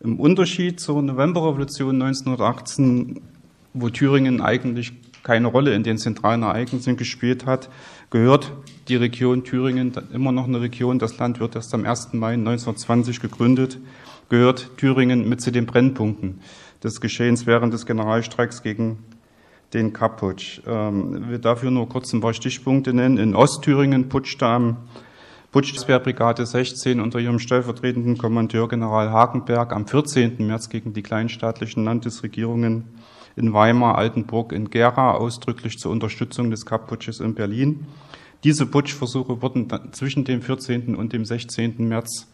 Im Unterschied zur Novemberrevolution 1918, wo Thüringen eigentlich keine Rolle in den zentralen Ereignissen gespielt hat, gehört die Region Thüringen immer noch eine Region. Das Land wird erst am 1. Mai 1920 gegründet, gehört Thüringen mit zu den Brennpunkten des Geschehens während des Generalstreiks gegen den Kapputsch. Ähm, ich will dafür nur kurz ein paar Stichpunkte nennen. In Ostthüringen putschte am Putschwehrbrigade 16 unter ihrem stellvertretenden Kommandeur General Hagenberg am 14. März gegen die kleinstaatlichen Landesregierungen in Weimar, Altenburg, in Gera ausdrücklich zur Unterstützung des Kapp-Putsches in Berlin. Diese Putschversuche wurden zwischen dem 14. und dem 16. März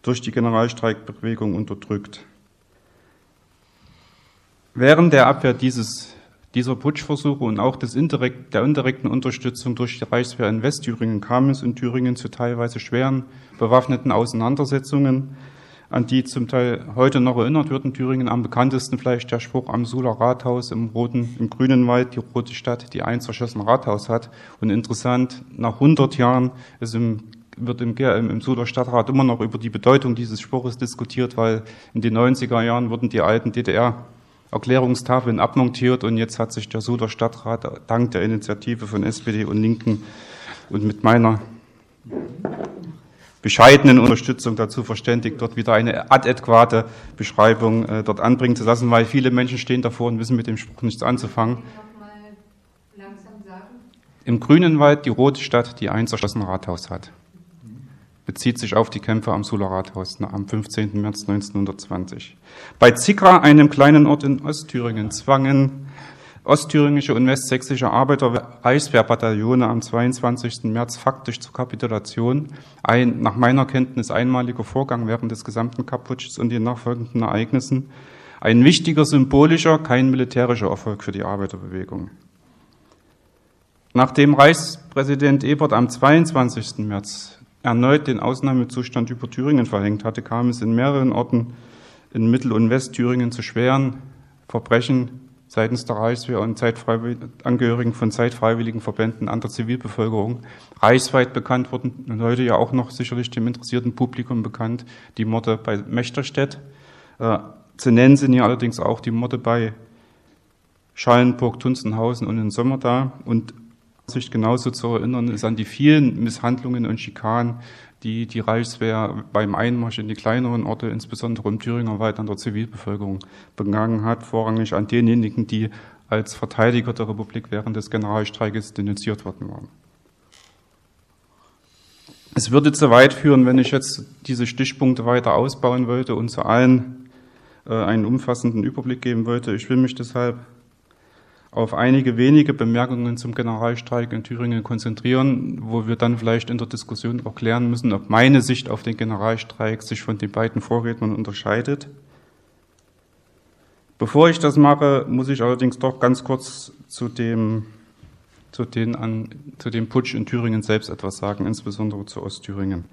durch die Generalstreikbewegung unterdrückt. Während der Abwehr dieses dieser Putschversuche und auch des indirekt, der indirekten Unterstützung durch die Reichswehr in Westthüringen kam es in Thüringen zu teilweise schweren bewaffneten Auseinandersetzungen, an die zum Teil heute noch erinnert wird in Thüringen. Am bekanntesten vielleicht der Spruch am Suler Rathaus im roten, im grünen Wald, die rote Stadt, die ein zerschossen Rathaus hat. Und interessant, nach 100 Jahren ist im wird im, im Suder Stadtrat immer noch über die Bedeutung dieses Spruches diskutiert, weil in den 90er Jahren wurden die alten DDR Erklärungstafeln abmontiert und jetzt hat sich der Suder Stadtrat dank der Initiative von SPD und Linken und mit meiner bescheidenen Unterstützung dazu verständigt, dort wieder eine adäquate Beschreibung äh, dort anbringen zu lassen, weil viele Menschen stehen davor und wissen mit dem Spruch nichts anzufangen. Im grünen Wald die rote Stadt, die ein zerschossen Rathaus hat bezieht sich auf die Kämpfe am Suler Rathaus am 15. März 1920. Bei Zickra, einem kleinen Ort in Ostthüringen, zwangen ostthüringische und westsächsische Arbeiter Reichswehrbataillone am 22. März faktisch zur Kapitulation. Ein nach meiner Kenntnis einmaliger Vorgang während des gesamten Kaputsches und den nachfolgenden Ereignissen. Ein wichtiger symbolischer, kein militärischer Erfolg für die Arbeiterbewegung. Nachdem Reichspräsident Ebert am 22. März erneut den Ausnahmezustand über Thüringen verhängt hatte, kam es in mehreren Orten in Mittel- und Westthüringen zu schweren Verbrechen seitens der Reichswehr und Angehörigen von zeitfreiwilligen Verbänden an der Zivilbevölkerung. Reichsweit bekannt wurden und heute ja auch noch sicherlich dem interessierten Publikum bekannt, die Morde bei Mechterstedt. Äh, zu nennen sind hier allerdings auch die Morde bei Schallenburg, Tunzenhausen und in Sommerda und sich genauso zu erinnern ist an die vielen Misshandlungen und Schikanen, die die Reichswehr beim Einmarsch in die kleineren Orte, insbesondere im Thüringer Wald, an der Zivilbevölkerung begangen hat, vorrangig an denjenigen, die als Verteidiger der Republik während des Generalstreikes denunziert worden waren. Es würde zu weit führen, wenn ich jetzt diese Stichpunkte weiter ausbauen wollte und zu allen äh, einen umfassenden Überblick geben wollte. Ich will mich deshalb auf einige wenige Bemerkungen zum Generalstreik in Thüringen konzentrieren, wo wir dann vielleicht in der Diskussion auch klären müssen, ob meine Sicht auf den Generalstreik sich von den beiden Vorrednern unterscheidet. Bevor ich das mache, muss ich allerdings doch ganz kurz zu dem, zu den an, zu dem Putsch in Thüringen selbst etwas sagen, insbesondere zu Ostthüringen.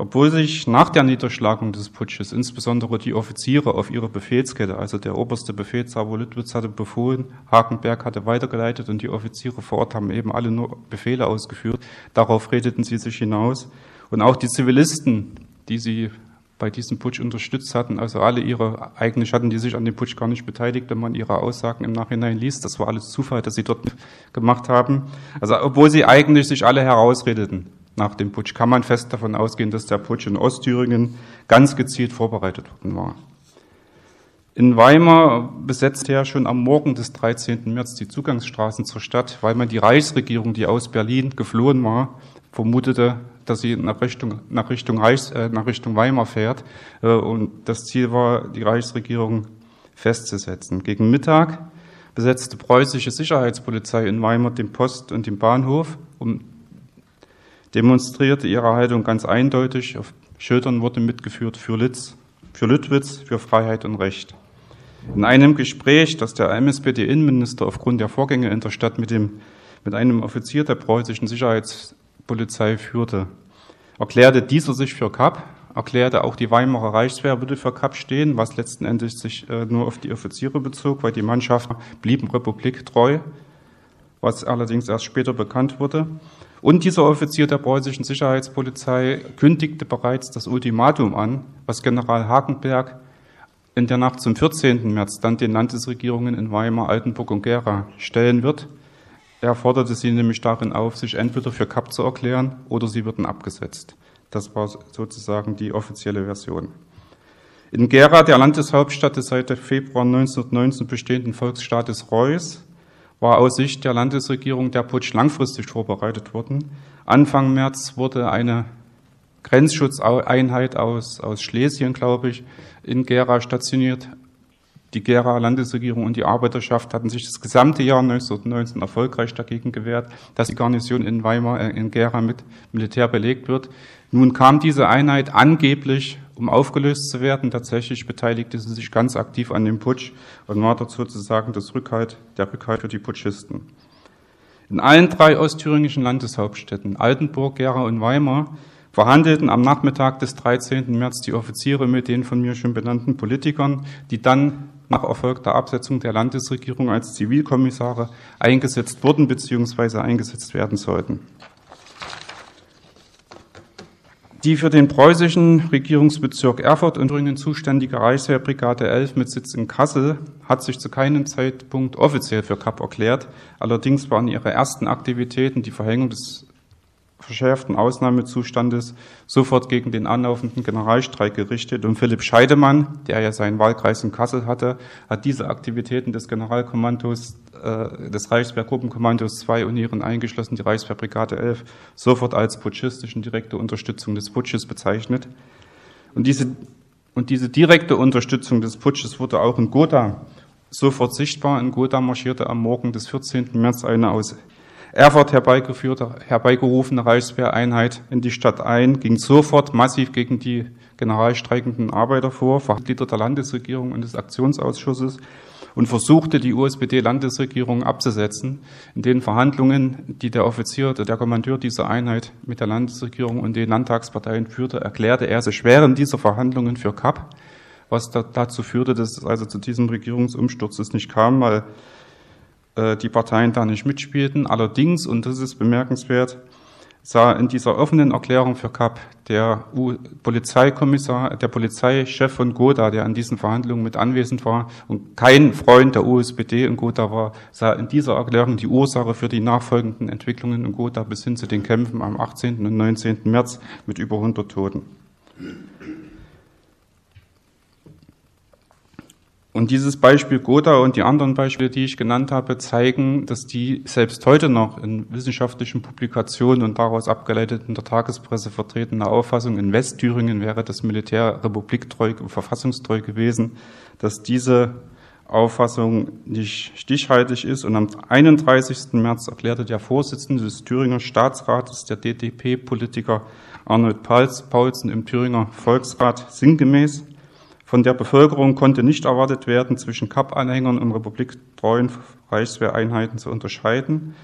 Obwohl sich nach der Niederschlagung des Putsches insbesondere die Offiziere auf ihre Befehlskette, also der oberste Befehlshaber Lüttwitz hatte befohlen, Hakenberg hatte weitergeleitet und die Offiziere vor Ort haben eben alle nur Befehle ausgeführt. Darauf redeten sie sich hinaus. Und auch die Zivilisten, die sie bei diesem Putsch unterstützt hatten, also alle ihre, eigentlich hatten die sich an dem Putsch gar nicht beteiligt, wenn man ihre Aussagen im Nachhinein liest. Das war alles Zufall, dass sie dort gemacht haben. Also, obwohl sie eigentlich sich alle herausredeten nach dem Putsch kann man fest davon ausgehen, dass der Putsch in Ostthüringen ganz gezielt vorbereitet worden war. In Weimar besetzte er schon am Morgen des 13. März die Zugangsstraßen zur Stadt, weil man die Reichsregierung, die aus Berlin geflohen war, vermutete, dass sie nach Richtung, nach Richtung, Reichs, äh, nach Richtung Weimar fährt. Äh, und das Ziel war, die Reichsregierung festzusetzen. Gegen Mittag besetzte preußische Sicherheitspolizei in Weimar den Post und den Bahnhof, um demonstrierte ihre Haltung ganz eindeutig. Auf Schildern wurde mitgeführt für Litz, für Lüttwitz, für Freiheit und Recht. In einem Gespräch, das der MSPD-Innenminister aufgrund der Vorgänge in der Stadt mit, dem, mit einem Offizier der preußischen Sicherheitspolizei führte, erklärte dieser sich für Kapp, erklärte auch die Weimarer Reichswehr würde für Kapp stehen, was letzten Endes sich äh, nur auf die Offiziere bezog, weil die Mannschaften blieben Republik treu, was allerdings erst später bekannt wurde. Und dieser Offizier der preußischen Sicherheitspolizei kündigte bereits das Ultimatum an, was General Hagenberg in der Nacht zum 14. März dann den Landesregierungen in Weimar, Altenburg und Gera stellen wird. Er forderte sie nämlich darin auf, sich entweder für Kap zu erklären oder sie würden abgesetzt. Das war sozusagen die offizielle Version. In Gera, der Landeshauptstadt des seit Februar 1919 bestehenden Volksstaates Reuß, war aus Sicht der Landesregierung der Putsch langfristig vorbereitet worden. Anfang März wurde eine Grenzschutzeinheit aus, aus Schlesien, glaube ich, in Gera stationiert. Die Gera Landesregierung und die Arbeiterschaft hatten sich das gesamte Jahr 1919 erfolgreich dagegen gewehrt, dass die Garnison in Weimar, äh, in Gera mit Militär belegt wird. Nun kam diese Einheit angeblich, um aufgelöst zu werden. Tatsächlich beteiligte sie sich ganz aktiv an dem Putsch und war dort sozusagen das Rückhalt, der Rückhalt für die Putschisten. In allen drei ostthüringischen Landeshauptstädten, Altenburg, Gera und Weimar, verhandelten am Nachmittag des 13. März die Offiziere mit den von mir schon benannten Politikern, die dann nach erfolgter Absetzung der Landesregierung als Zivilkommissare eingesetzt wurden bzw. eingesetzt werden sollten. Die für den preußischen Regierungsbezirk Erfurt und Thüringen zuständige Reichswehrbrigade 11 mit Sitz in Kassel hat sich zu keinem Zeitpunkt offiziell für Kap erklärt. Allerdings waren ihre ersten Aktivitäten die Verhängung des verschärften Ausnahmezustandes sofort gegen den anlaufenden Generalstreik gerichtet. Und Philipp Scheidemann, der ja seinen Wahlkreis in Kassel hatte, hat diese Aktivitäten des Generalkommandos, äh, des Reichswehrgruppenkommandos 2 Unieren eingeschlossen, die Reichswehrbrigade 11, sofort als putschistischen direkte Unterstützung des Putsches bezeichnet. Und diese, und diese direkte Unterstützung des Putsches wurde auch in Gotha sofort sichtbar. In Gotha marschierte am Morgen des 14. März eine aus Erfurt herbeigerufene Reichswehreinheit in die Stadt ein, ging sofort massiv gegen die generalstreikenden Arbeiter vor, Mitglieder der Landesregierung und des Aktionsausschusses und versuchte, die USPD-Landesregierung abzusetzen. In den Verhandlungen, die der Offizier, der Kommandeur dieser Einheit mit der Landesregierung und den Landtagsparteien führte, erklärte er sich während dieser Verhandlungen für Kapp, was dazu führte, dass es also zu diesem Regierungsumsturz nicht kam, weil äh, die Parteien da nicht mitspielten. Allerdings, und das ist bemerkenswert, sah in dieser offenen Erklärung für Kap der U Polizeikommissar, der Polizeichef von Gotha, der an diesen Verhandlungen mit anwesend war und kein Freund der USPD in Gotha war, sah in dieser Erklärung die Ursache für die nachfolgenden Entwicklungen in Gotha bis hin zu den Kämpfen am 18. und 19. März mit über 100 Toten. Und dieses Beispiel Gotha und die anderen Beispiele, die ich genannt habe, zeigen, dass die selbst heute noch in wissenschaftlichen Publikationen und daraus abgeleitet in der Tagespresse vertretene Auffassung, in Westthüringen wäre das Militär republiktreu verfassungstreu gewesen, dass diese Auffassung nicht stichhaltig ist. Und am 31. März erklärte der Vorsitzende des Thüringer Staatsrates, der DDP-Politiker Arnold Paulsen im Thüringer Volksrat sinngemäß, von der Bevölkerung konnte nicht erwartet werden, zwischen Kap-Anhängern und republiktreuen Reichswehreinheiten zu unterscheiden.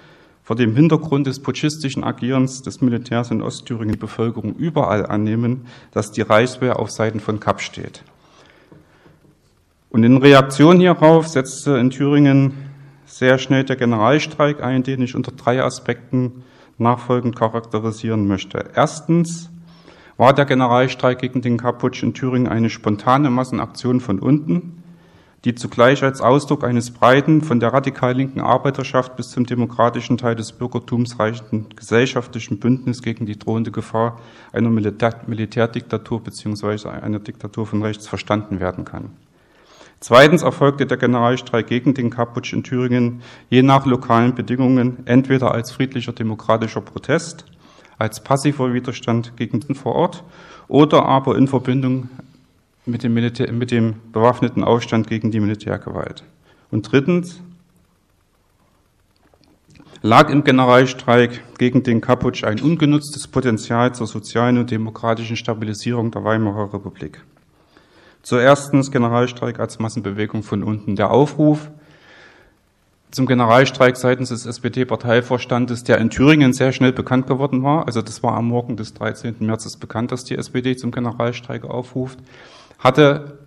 Vor dem Hintergrund des putschistischen Agierens des Militärs in Ostthüringen die Bevölkerung überall annehmen, dass die Reichswehr auf Seiten von Kap steht. Und in Reaktion hierauf setzte in Thüringen sehr schnell der Generalstreik ein, den ich unter drei Aspekten nachfolgend charakterisieren möchte. Erstens war der Generalstreik gegen den Kaputsch in Thüringen eine spontane Massenaktion von unten, die zugleich als Ausdruck eines breiten, von der radikal linken Arbeiterschaft bis zum demokratischen Teil des Bürgertums reichenden gesellschaftlichen Bündnis gegen die drohende Gefahr einer Militär Militärdiktatur bzw. einer Diktatur von rechts verstanden werden kann. Zweitens erfolgte der Generalstreik gegen den Kaputsch in Thüringen je nach lokalen Bedingungen entweder als friedlicher demokratischer Protest als passiver Widerstand gegen den vor Ort oder aber in Verbindung mit dem, Militär, mit dem bewaffneten Aufstand gegen die Militärgewalt. Und drittens lag im Generalstreik gegen den Kaputsch ein ungenutztes Potenzial zur sozialen und demokratischen Stabilisierung der Weimarer Republik. Zuerstens Generalstreik als Massenbewegung von unten. Der Aufruf zum Generalstreik seitens des SPD-Parteivorstandes, der in Thüringen sehr schnell bekannt geworden war. Also das war am Morgen des 13. März bekannt, dass die SPD zum Generalstreik aufruft, hatte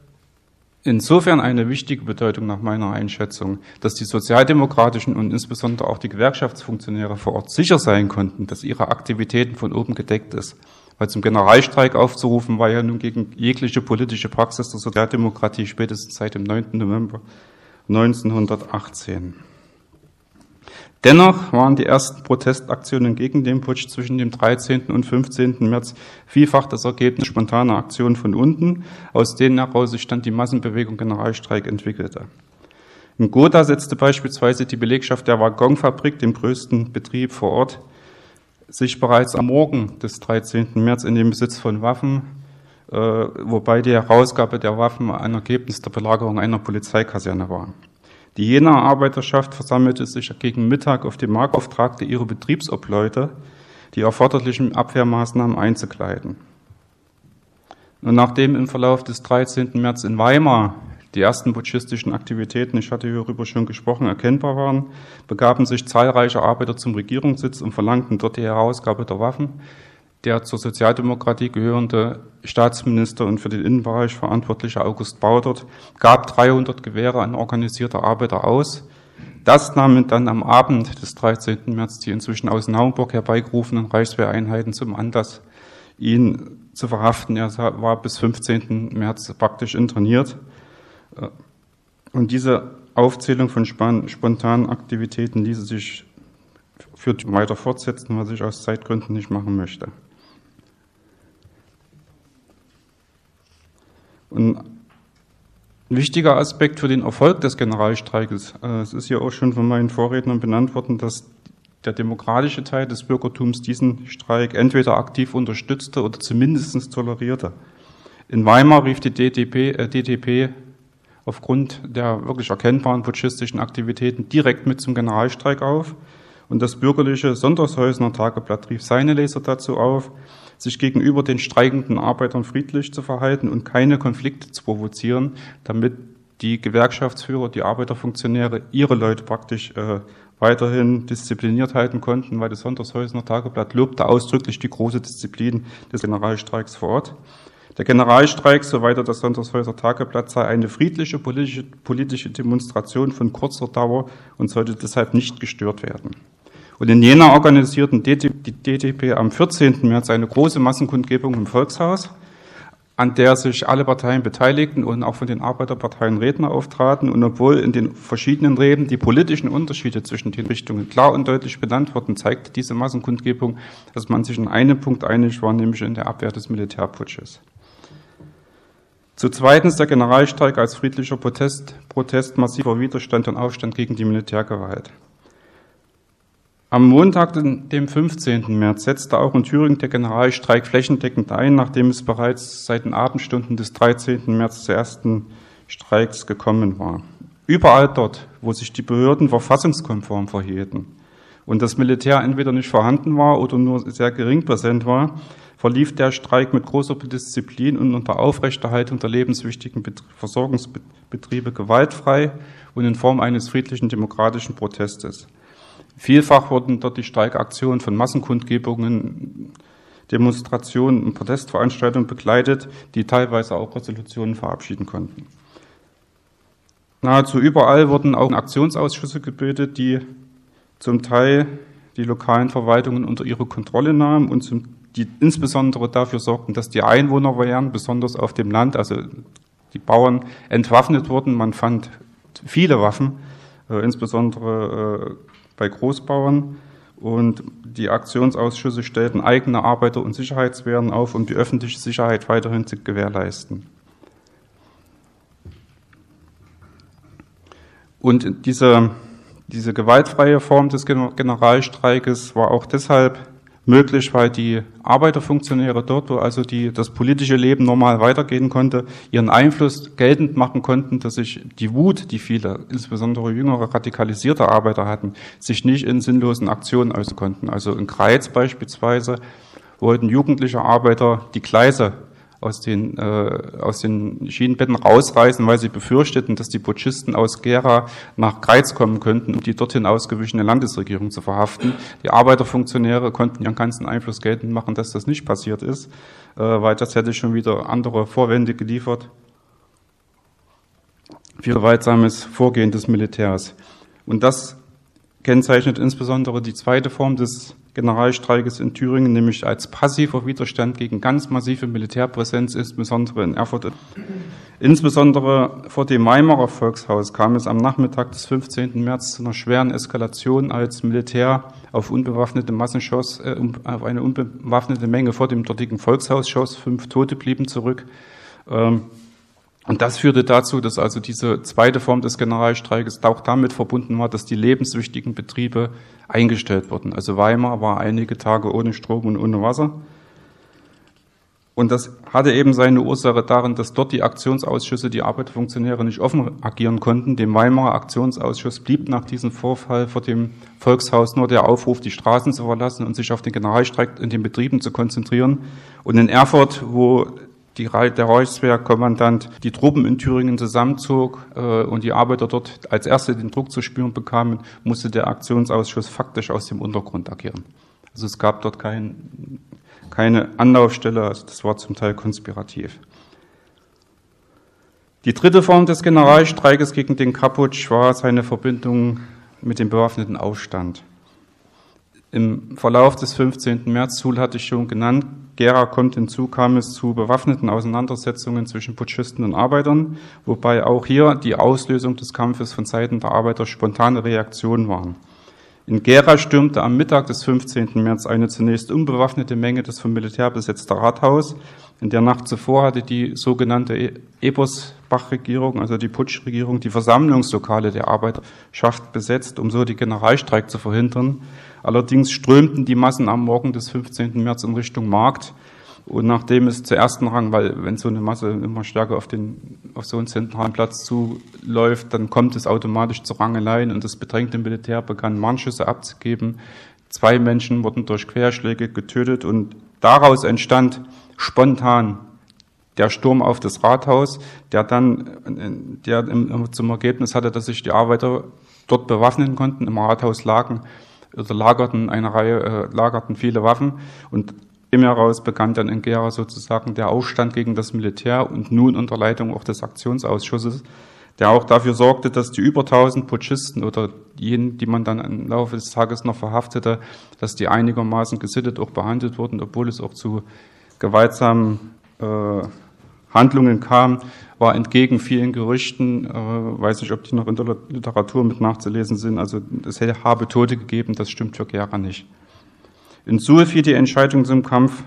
insofern eine wichtige Bedeutung nach meiner Einschätzung, dass die sozialdemokratischen und insbesondere auch die Gewerkschaftsfunktionäre vor Ort sicher sein konnten, dass ihre Aktivitäten von oben gedeckt ist. Weil zum Generalstreik aufzurufen war ja nun gegen jegliche politische Praxis der Sozialdemokratie spätestens seit dem 9. November 1918. Dennoch waren die ersten Protestaktionen gegen den Putsch zwischen dem 13. und 15. März vielfach das Ergebnis spontaner Aktionen von unten, aus denen heraus sich dann die Massenbewegung Generalstreik entwickelte. In Gotha setzte beispielsweise die Belegschaft der Waggonfabrik, dem größten Betrieb vor Ort, sich bereits am Morgen des 13. März in den Besitz von Waffen, äh, wobei die Herausgabe der Waffen ein Ergebnis der Belagerung einer Polizeikaserne war. Die Jenaer Arbeiterschaft versammelte sich gegen Mittag auf dem Markt, auftragte ihre Betriebsobleute, die erforderlichen Abwehrmaßnahmen einzukleiden. Und nachdem im Verlauf des 13. März in Weimar die ersten putschistischen Aktivitäten, ich hatte hierüber schon gesprochen, erkennbar waren, begaben sich zahlreiche Arbeiter zum Regierungssitz und verlangten dort die Herausgabe der Waffen. Der zur Sozialdemokratie gehörende Staatsminister und für den Innenbereich verantwortliche August Baudert gab 300 Gewehre an organisierte Arbeiter aus. Das nahmen dann am Abend des 13. März die inzwischen aus Naumburg herbeigerufenen Reichswehreinheiten zum Anlass, ihn zu verhaften. Er war bis 15. März praktisch interniert. Und diese Aufzählung von spontanen Aktivitäten ließe sich für weiter fortsetzen, was ich aus Zeitgründen nicht machen möchte. Und ein wichtiger Aspekt für den Erfolg des Generalstreiks, äh, es ist ja auch schon von meinen Vorrednern benannt worden, dass der demokratische Teil des Bürgertums diesen Streik entweder aktiv unterstützte oder zumindest tolerierte. In Weimar rief die DDP, äh, DDP aufgrund der wirklich erkennbaren putschistischen Aktivitäten direkt mit zum Generalstreik auf und das bürgerliche Sondershäusener Tageblatt rief seine Leser dazu auf, sich gegenüber den streikenden Arbeitern friedlich zu verhalten und keine Konflikte zu provozieren, damit die Gewerkschaftsführer, die Arbeiterfunktionäre ihre Leute praktisch äh, weiterhin diszipliniert halten konnten, weil das Sonntagshäusener Tageblatt lobte ausdrücklich die große Disziplin des Generalstreiks vor Ort. Der Generalstreik, so weiter das Sonntagshäuser Tageblatt, sei eine friedliche politische, politische Demonstration von kurzer Dauer und sollte deshalb nicht gestört werden. Und in Jena organisierten die DTP am 14. März eine große Massenkundgebung im Volkshaus, an der sich alle Parteien beteiligten und auch von den Arbeiterparteien Redner auftraten. Und obwohl in den verschiedenen Reden die politischen Unterschiede zwischen den Richtungen klar und deutlich benannt wurden, zeigte diese Massenkundgebung, dass man sich in einem Punkt einig war, nämlich in der Abwehr des Militärputsches. Zu zweitens der Generalstreik als friedlicher Protest, Protest massiver Widerstand und Aufstand gegen die Militärgewalt. Am Montag, dem 15. März, setzte auch in Thüringen der Generalstreik flächendeckend ein, nachdem es bereits seit den Abendstunden des 13. März zu ersten Streiks gekommen war. Überall dort, wo sich die Behörden verfassungskonform verhielten und das Militär entweder nicht vorhanden war oder nur sehr gering präsent war, verlief der Streik mit großer Disziplin und unter Aufrechterhaltung der lebenswichtigen Versorgungsbetriebe gewaltfrei und in Form eines friedlichen demokratischen Protestes. Vielfach wurden dort die Streikaktionen von Massenkundgebungen, Demonstrationen und Protestveranstaltungen begleitet, die teilweise auch Resolutionen verabschieden konnten. Nahezu überall wurden auch Aktionsausschüsse gebildet, die zum Teil die lokalen Verwaltungen unter ihre Kontrolle nahmen und zum, die insbesondere dafür sorgten, dass die Einwohner wären, besonders auf dem Land, also die Bauern entwaffnet wurden. Man fand viele Waffen, insbesondere äh, bei Großbauern und die Aktionsausschüsse stellten eigene Arbeiter- und Sicherheitswehren auf, um die öffentliche Sicherheit weiterhin zu gewährleisten. Und diese, diese gewaltfreie Form des Generalstreikes war auch deshalb möglich, weil die Arbeiterfunktionäre dort, wo also die, das politische Leben normal weitergehen konnte, ihren Einfluss geltend machen konnten, dass sich die Wut, die viele, insbesondere jüngere, radikalisierte Arbeiter hatten, sich nicht in sinnlosen Aktionen äußern konnten. Also in Kreiz beispielsweise wollten jugendliche Arbeiter die Gleise aus den, äh, aus den Schienenbetten rausreißen, weil sie befürchteten, dass die Putschisten aus Gera nach Greiz kommen könnten, um die dorthin ausgewichene Landesregierung zu verhaften. Die Arbeiterfunktionäre konnten ihren ganzen Einfluss geltend machen, dass das nicht passiert ist, äh, weil das hätte schon wieder andere Vorwände geliefert für gewaltsames Vorgehen des Militärs. Und das kennzeichnet insbesondere die zweite Form des Generalstreiks in Thüringen, nämlich als passiver Widerstand gegen ganz massive Militärpräsenz, insbesondere in Erfurt. Insbesondere vor dem Weimarer Volkshaus kam es am Nachmittag des 15. März zu einer schweren Eskalation, als Militär auf unbewaffnete Massen äh, auf eine unbewaffnete Menge vor dem dortigen Volkshaus schoss. Fünf Tote blieben zurück. Ähm, und das führte dazu, dass also diese zweite Form des Generalstreiks auch damit verbunden war, dass die lebenswichtigen Betriebe eingestellt wurden. Also Weimar war einige Tage ohne Strom und ohne Wasser. Und das hatte eben seine Ursache darin, dass dort die Aktionsausschüsse, die Arbeiterfunktionäre nicht offen agieren konnten. Dem Weimarer Aktionsausschuss blieb nach diesem Vorfall vor dem Volkshaus nur der Aufruf, die Straßen zu verlassen und sich auf den Generalstreik in den Betrieben zu konzentrieren. Und in Erfurt, wo die, der Reichswehrkommandant die Truppen in Thüringen zusammenzog äh, und die Arbeiter dort als erste den Druck zu spüren bekamen, musste der Aktionsausschuss faktisch aus dem Untergrund agieren. Also es gab dort kein, keine Anlaufstelle, also das war zum Teil konspirativ. Die dritte Form des Generalstreikes gegen den Kaputsch war seine Verbindung mit dem bewaffneten Aufstand. Im Verlauf des 15. März, Sul hatte ich schon genannt, Gera kommt hinzu, kam es zu bewaffneten Auseinandersetzungen zwischen Putschisten und Arbeitern, wobei auch hier die Auslösung des Kampfes von Seiten der Arbeiter spontane Reaktionen waren. In Gera stürmte am Mittag des 15. März eine zunächst unbewaffnete Menge das vom Militär besetzte Rathaus. In der Nacht zuvor hatte die sogenannte Ebersbach-Regierung, also die Putschregierung, die Versammlungslokale der Arbeiterschaft besetzt, um so die Generalstreik zu verhindern. Allerdings strömten die Massen am Morgen des 15. März in Richtung Markt. Und nachdem es zuerst Rang, weil wenn so eine Masse immer stärker auf, den, auf so einen zentralen Platz zuläuft, dann kommt es automatisch zu Rangeleien und das bedrängte Militär begann Mannschüsse abzugeben. Zwei Menschen wurden durch Querschläge getötet und daraus entstand spontan der Sturm auf das Rathaus, der dann der zum Ergebnis hatte, dass sich die Arbeiter dort bewaffnen konnten, im Rathaus lagen oder lagerten eine Reihe, äh, lagerten viele Waffen und im heraus begann dann in Gera sozusagen der Aufstand gegen das Militär und nun unter Leitung auch des Aktionsausschusses, der auch dafür sorgte, dass die über 1000 Putschisten oder jenen, die man dann im Laufe des Tages noch verhaftete, dass die einigermaßen gesittet auch behandelt wurden, obwohl es auch zu gewaltsamen äh, Handlungen kam, war entgegen vielen Gerüchten, äh, weiß nicht, ob die noch in der Literatur mit nachzulesen sind, also es hätte habe Tote gegeben, das stimmt für Gera nicht. In Suhl fiel die Entscheidung zum Kampf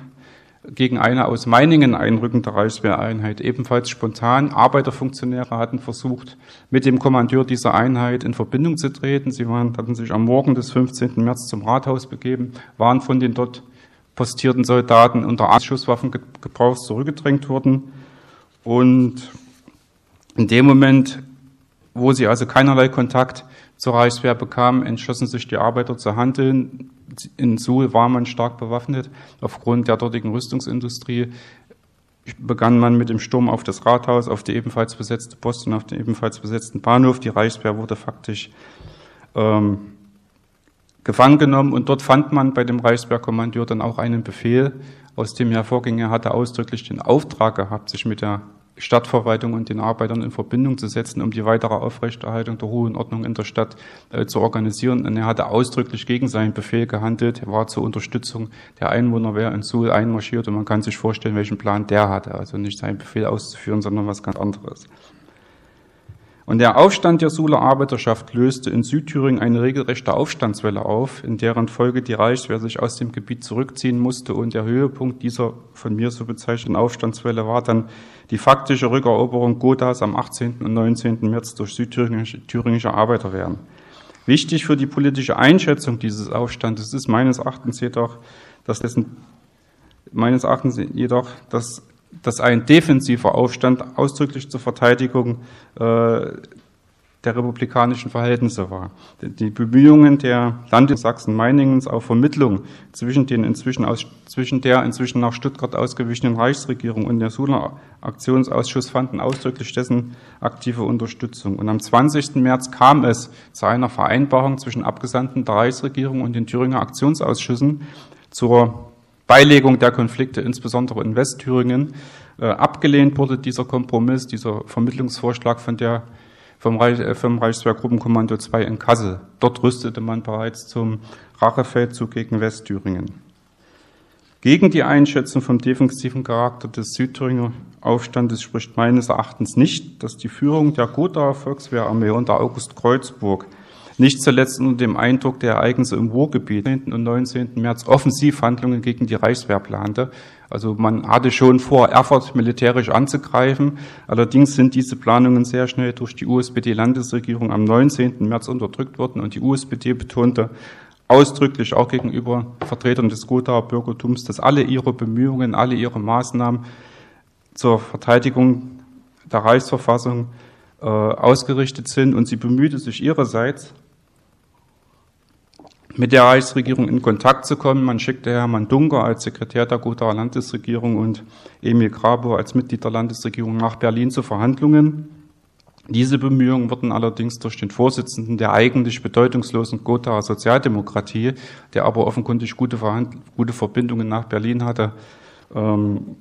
gegen eine aus Meiningen einrückende Reichswehreinheit ebenfalls spontan. Arbeiterfunktionäre hatten versucht, mit dem Kommandeur dieser Einheit in Verbindung zu treten. Sie waren, hatten sich am Morgen des 15. März zum Rathaus begeben, waren von den dort postierten Soldaten unter Schusswaffengebrauchs zurückgedrängt worden. Und in dem Moment, wo sie also keinerlei Kontakt zur Reichswehr bekamen, entschlossen sich die Arbeiter zu handeln. In Suhl war man stark bewaffnet. Aufgrund der dortigen Rüstungsindustrie begann man mit dem Sturm auf das Rathaus, auf die ebenfalls besetzte Post und auf den ebenfalls besetzten Bahnhof. Die Reichswehr wurde faktisch ähm, gefangen genommen und dort fand man bei dem Reichswehrkommandeur dann auch einen Befehl, aus dem hervorging, er hatte ausdrücklich den Auftrag gehabt, sich mit der Stadtverwaltung und den Arbeitern in Verbindung zu setzen, um die weitere Aufrechterhaltung der Ruhe und Ordnung in der Stadt äh, zu organisieren. Und er hatte ausdrücklich gegen seinen Befehl gehandelt. Er war zur Unterstützung der Einwohnerwehr in Suhl einmarschiert und man kann sich vorstellen, welchen Plan der hatte. Also nicht seinen Befehl auszuführen, sondern was ganz anderes. Und der Aufstand der Suler Arbeiterschaft löste in Südthüringen eine regelrechte Aufstandswelle auf, in deren Folge die Reichswehr sich aus dem Gebiet zurückziehen musste. Und der Höhepunkt dieser von mir so bezeichneten Aufstandswelle war dann die faktische Rückeroberung Godas am 18. und 19. März durch südthüringische Arbeiterwehren. Wichtig für die politische Einschätzung dieses Aufstandes ist meines Erachtens jedoch, dass dessen, meines Erachtens jedoch, dass dass ein defensiver Aufstand ausdrücklich zur Verteidigung äh, der republikanischen Verhältnisse war. Die Bemühungen der Lande Sachsen-Meiningens auf Vermittlung zwischen, den inzwischen aus, zwischen der inzwischen nach Stuttgart ausgewichenen Reichsregierung und der Suler Aktionsausschuss fanden ausdrücklich dessen aktive Unterstützung. Und am 20. März kam es zu einer Vereinbarung zwischen Abgesandten der Reichsregierung und den Thüringer Aktionsausschüssen zur Beilegung der Konflikte, insbesondere in Westthüringen, äh, abgelehnt wurde dieser Kompromiss, dieser Vermittlungsvorschlag von der vom, Reich, äh, vom Reichswehrgruppenkommando 2 in Kassel. Dort rüstete man bereits zum Rachefeldzug gegen Westthüringen. Gegen die Einschätzung vom defensiven Charakter des Südthüringer Aufstandes spricht meines Erachtens nicht, dass die Führung der Gothaer Volkswehrarmee unter August Kreuzburg nicht zuletzt unter dem Eindruck der Ereignisse im Ruhrgebiet 10. und 19. März Offensivhandlungen gegen die Reichswehr plante. Also man hatte schon vor, Erfurt militärisch anzugreifen. Allerdings sind diese Planungen sehr schnell durch die USPD-Landesregierung am 19. März unterdrückt worden und die USPD betonte ausdrücklich auch gegenüber Vertretern des Gothaer Bürgertums, dass alle ihre Bemühungen, alle ihre Maßnahmen zur Verteidigung der Reichsverfassung äh, ausgerichtet sind und sie bemühte sich ihrerseits, mit der Reichsregierung in Kontakt zu kommen. Man schickte Hermann Dunker als Sekretär der Gothaer Landesregierung und Emil Grabo als Mitglied der Landesregierung nach Berlin zu Verhandlungen. Diese Bemühungen wurden allerdings durch den Vorsitzenden der eigentlich bedeutungslosen Gothaer Sozialdemokratie, der aber offenkundig gute, gute Verbindungen nach Berlin hatte, ähm,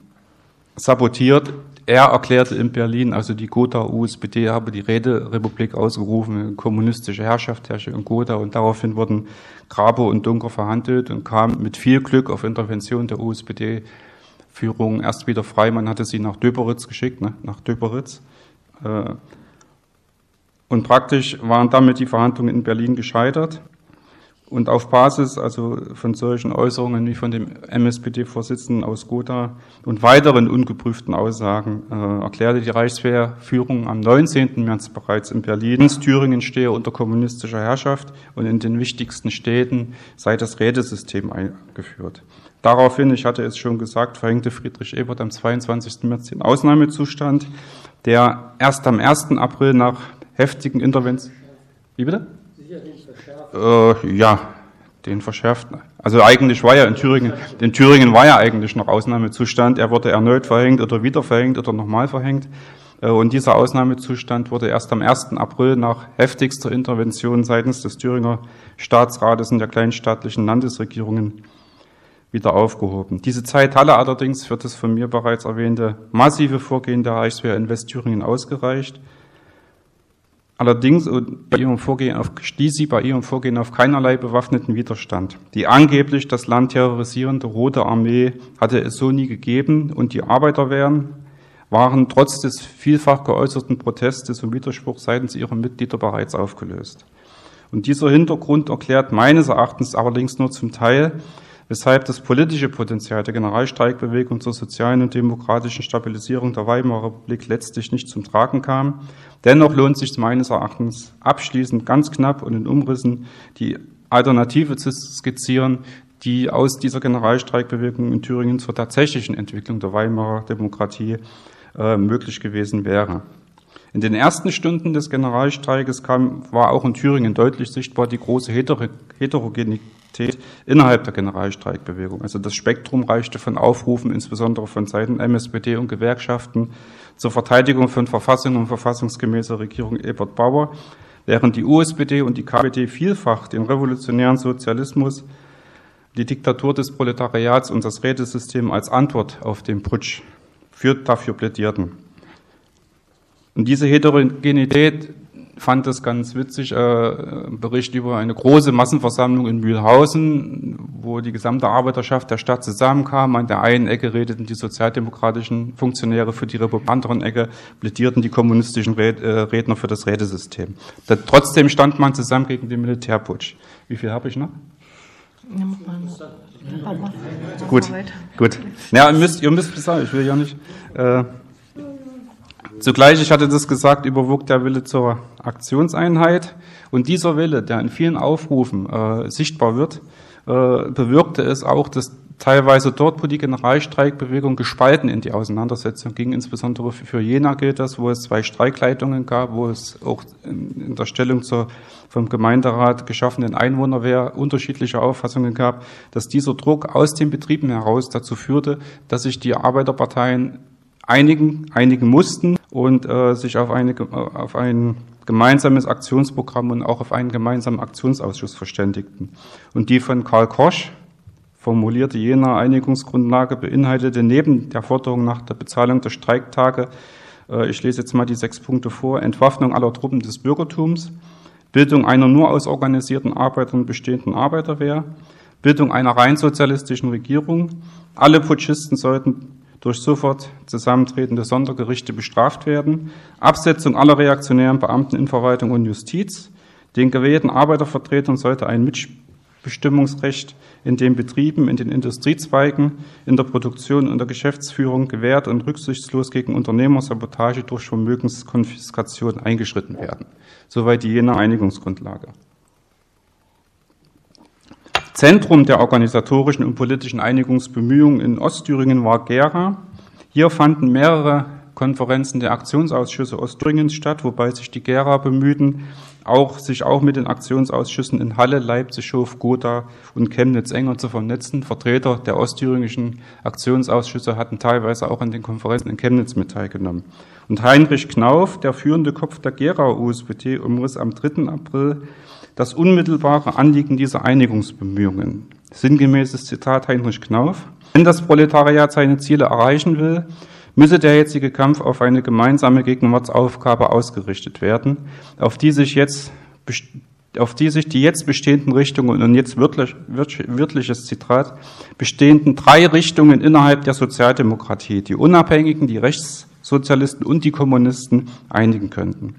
sabotiert. Er erklärte in Berlin, also die Gotha USPD habe die Räterepublik ausgerufen, kommunistische Herrschaft herrsche in Gotha und daraufhin wurden Grabe und Dunker verhandelt und kam mit viel Glück auf Intervention der USPD-Führung erst wieder frei. Man hatte sie nach Döberitz geschickt, ne, nach Döberitz. Äh, und praktisch waren damit die Verhandlungen in Berlin gescheitert. Und auf Basis also von solchen Äußerungen wie von dem MSPD-Vorsitzenden aus Gotha und weiteren ungeprüften Aussagen äh, erklärte die Reichswehrführung am 19. März bereits in Berlin, Thüringen stehe unter kommunistischer Herrschaft und in den wichtigsten Städten sei das Rätesystem eingeführt. Daraufhin, ich hatte es schon gesagt, verhängte Friedrich Ebert am 22. März den Ausnahmezustand, der erst am 1. April nach heftigen Interventionen. Wie bitte? Äh, ja, den verschärften. Also eigentlich war ja in Thüringen, in Thüringen war ja eigentlich noch Ausnahmezustand. Er wurde erneut verhängt oder wieder verhängt oder nochmal verhängt. Äh, und dieser Ausnahmezustand wurde erst am 1. April nach heftigster Intervention seitens des Thüringer Staatsrates und der kleinstaatlichen Landesregierungen wieder aufgehoben. Diese Zeit hatte allerdings für das von mir bereits erwähnte massive Vorgehen der Reichswehr in Westthüringen ausgereicht. Allerdings bei ihrem Vorgehen auf, stieß sie bei ihrem Vorgehen auf keinerlei bewaffneten Widerstand. Die angeblich das Land terrorisierende Rote Armee hatte es so nie gegeben und die Arbeiterwehren waren trotz des vielfach geäußerten Protestes und Widerspruchs seitens ihrer Mitglieder bereits aufgelöst. Und dieser Hintergrund erklärt meines Erachtens allerdings nur zum Teil, weshalb das politische Potenzial der Generalstreikbewegung zur sozialen und demokratischen Stabilisierung der Weimarer Republik letztlich nicht zum Tragen kam. Dennoch lohnt sich meines Erachtens abschließend ganz knapp und in Umrissen die Alternative zu skizzieren, die aus dieser Generalstreikbewegung in Thüringen zur tatsächlichen Entwicklung der Weimarer Demokratie äh, möglich gewesen wäre. In den ersten Stunden des Generalstreikes kam, war auch in Thüringen deutlich sichtbar die große Heterogenität innerhalb der Generalstreikbewegung. Also das Spektrum reichte von Aufrufen, insbesondere von Seiten MSPD und Gewerkschaften, zur Verteidigung von Verfassung und verfassungsgemäßer Regierung Ebert Bauer, während die USPD und die KPD vielfach den revolutionären Sozialismus, die Diktatur des Proletariats und das Rätesystem als Antwort auf den Putsch für, dafür plädierten. Und diese Heterogenität fand es ganz witzig, äh, Bericht über eine große Massenversammlung in Mühlhausen, wo die gesamte Arbeiterschaft der Stadt zusammenkam. An der einen Ecke redeten die sozialdemokratischen Funktionäre für die Republik, an der anderen Ecke plädierten die kommunistischen Red, äh, Redner für das Rätesystem. Da, trotzdem stand man zusammen gegen den Militärputsch. Wie viel habe ich noch? Gut, gut. Ja, ihr müsst, ihr müsst sagen, ich will ja nicht. Äh, Zugleich, ich hatte das gesagt, überwog der Wille zur Aktionseinheit. Und dieser Wille, der in vielen Aufrufen äh, sichtbar wird, äh, bewirkte es auch, dass teilweise dort, wo die Generalstreikbewegung gespalten in die Auseinandersetzung ging, insbesondere für Jena gilt das, wo es zwei Streikleitungen gab, wo es auch in der Stellung zur vom Gemeinderat geschaffenen Einwohnerwehr unterschiedliche Auffassungen gab, dass dieser Druck aus den Betrieben heraus dazu führte, dass sich die Arbeiterparteien einigen, einigen mussten und äh, sich auf, eine, auf ein gemeinsames Aktionsprogramm und auch auf einen gemeinsamen Aktionsausschuss verständigten. Und die von Karl Kosch formulierte jener Einigungsgrundlage beinhaltete neben der Forderung nach der Bezahlung der Streiktage Äh, ich lese jetzt mal die sechs Punkte vor. Entwaffnung aller Truppen des Bürgertums, Bildung einer nur aus organisierten Arbeitern bestehenden Arbeiterwehr, Bildung einer rein sozialistischen Regierung. Alle Putschisten sollten durch sofort zusammentretende Sondergerichte bestraft werden, Absetzung aller reaktionären Beamten in Verwaltung und Justiz, den gewählten Arbeitervertretern sollte ein Mitbestimmungsrecht in den Betrieben, in den Industriezweigen, in der Produktion und der Geschäftsführung gewährt und rücksichtslos gegen Unternehmersabotage durch Vermögenskonfiskation eingeschritten werden. Soweit die jene Einigungsgrundlage. Zentrum der organisatorischen und politischen Einigungsbemühungen in Ostthüringen war Gera. Hier fanden mehrere Konferenzen der Aktionsausschüsse Ostthüringens statt, wobei sich die Gera bemühten, auch, sich auch mit den Aktionsausschüssen in Halle, Leipzig, Hof, Gotha und Chemnitz enger zu vernetzen. Vertreter der ostthüringischen Aktionsausschüsse hatten teilweise auch an den Konferenzen in Chemnitz mit teilgenommen. Und Heinrich Knauf, der führende Kopf der Gera USPT, umriss am 3. April das unmittelbare Anliegen dieser Einigungsbemühungen. Sinngemäßes Zitat Heinrich Knauf. Wenn das Proletariat seine Ziele erreichen will, müsse der jetzige Kampf auf eine gemeinsame Gegenwartsaufgabe ausgerichtet werden, auf die sich jetzt auf die sich die jetzt bestehenden Richtungen und jetzt wörtlich, wörtliches Zitat bestehenden drei Richtungen innerhalb der Sozialdemokratie, die Unabhängigen, die Rechtssozialisten und die Kommunisten einigen könnten.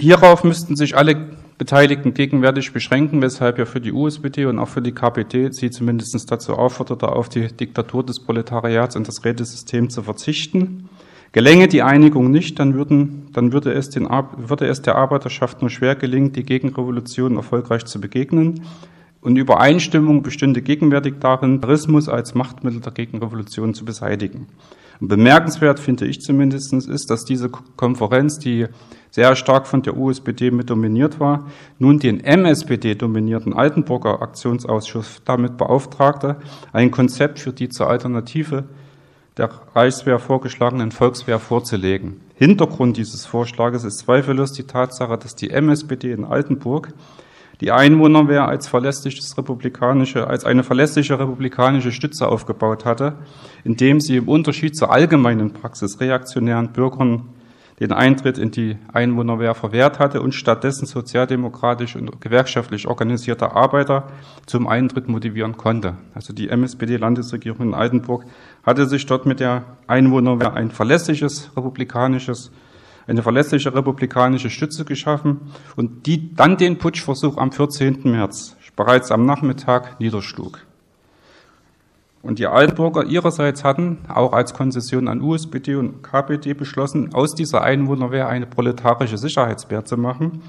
Hierauf müssten sich alle Beteiligten gegenwärtig beschränken, weshalb ja für die USPD und auch für die KPD sie zumindest dazu aufforderte, auf die Diktatur des Proletariats und das Rätesystem zu verzichten. Gelänge die Einigung nicht, dann, würden, dann würde, es den, würde es der Arbeiterschaft nur schwer gelingen, die Gegenrevolution erfolgreich zu begegnen. Und Übereinstimmung bestünde gegenwärtig darin, Terrorismus als Machtmittel der Gegenrevolution zu beseitigen. Und bemerkenswert finde ich zumindest ist, dass diese Konferenz, die sehr stark von der USPD mit dominiert war, nun den MSPD dominierten Altenburger Aktionsausschuss damit beauftragte, ein Konzept für die zur Alternative der Reichswehr vorgeschlagenen Volkswehr vorzulegen. Hintergrund dieses Vorschlages ist zweifellos die Tatsache, dass die MSPD in Altenburg die Einwohnerwehr als verlässliches republikanische, als eine verlässliche republikanische Stütze aufgebaut hatte, indem sie im Unterschied zur allgemeinen Praxis reaktionären Bürgern den Eintritt in die Einwohnerwehr verwehrt hatte und stattdessen sozialdemokratisch und gewerkschaftlich organisierte Arbeiter zum Eintritt motivieren konnte. Also die MSPD-Landesregierung in Altenburg hatte sich dort mit der Einwohnerwehr ein verlässliches republikanisches eine verlässliche republikanische Stütze geschaffen und die dann den Putschversuch am 14. März bereits am Nachmittag niederschlug. Und die Altenburger ihrerseits hatten auch als Konzession an USPD und KPD beschlossen, aus dieser Einwohnerwehr eine proletarische Sicherheitswehr zu machen.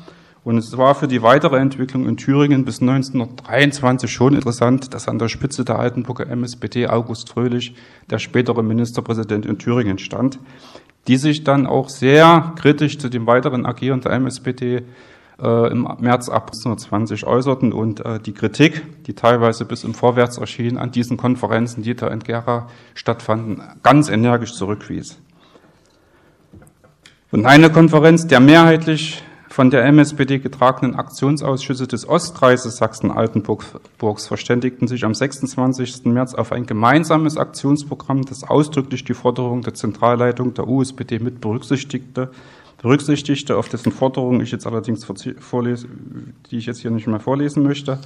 Und es war für die weitere Entwicklung in Thüringen bis 1923 schon interessant, dass an der Spitze der Altenburger MSPD August Fröhlich, der spätere Ministerpräsident in Thüringen, stand, die sich dann auch sehr kritisch zu dem weiteren Agieren der MSPD äh, im März 1820 äußerten und äh, die Kritik, die teilweise bis im Vorwärts erschien, an diesen Konferenzen, die da in Gera stattfanden, ganz energisch zurückwies. Und eine Konferenz, der mehrheitlich von der MSPD getragenen Aktionsausschüsse des Ostkreises Sachsen-Altenburgs verständigten sich am 26. März auf ein gemeinsames Aktionsprogramm, das ausdrücklich die Forderung der Zentralleitung der USPD mit berücksichtigte berücksichtigte, auf dessen Forderungen ich jetzt allerdings vorlese, die ich jetzt hier nicht mehr vorlesen möchte.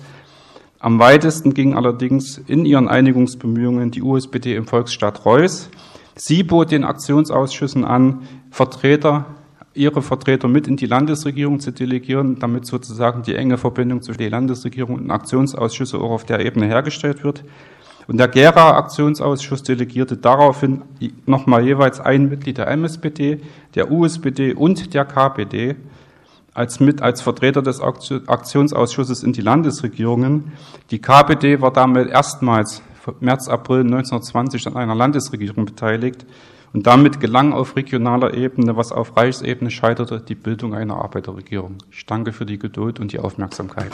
Am weitesten ging allerdings in ihren Einigungsbemühungen die USPD im Volksstaat Reuß. Sie bot den Aktionsausschüssen an, Vertreter, ihre Vertreter mit in die Landesregierung zu delegieren, damit sozusagen die enge Verbindung zwischen der Landesregierung und Aktionsausschüsse auch auf der Ebene hergestellt wird. Und der Gera-Aktionsausschuss delegierte daraufhin nochmal jeweils ein Mitglied der MSPD, der USPD und der KPD als mit als Vertreter des Aktionsausschusses in die Landesregierungen. Die KPD war damit erstmals März, April 1920 an einer Landesregierung beteiligt und damit gelang auf regionaler Ebene, was auf Reichsebene scheiterte, die Bildung einer Arbeiterregierung. Ich danke für die Geduld und die Aufmerksamkeit.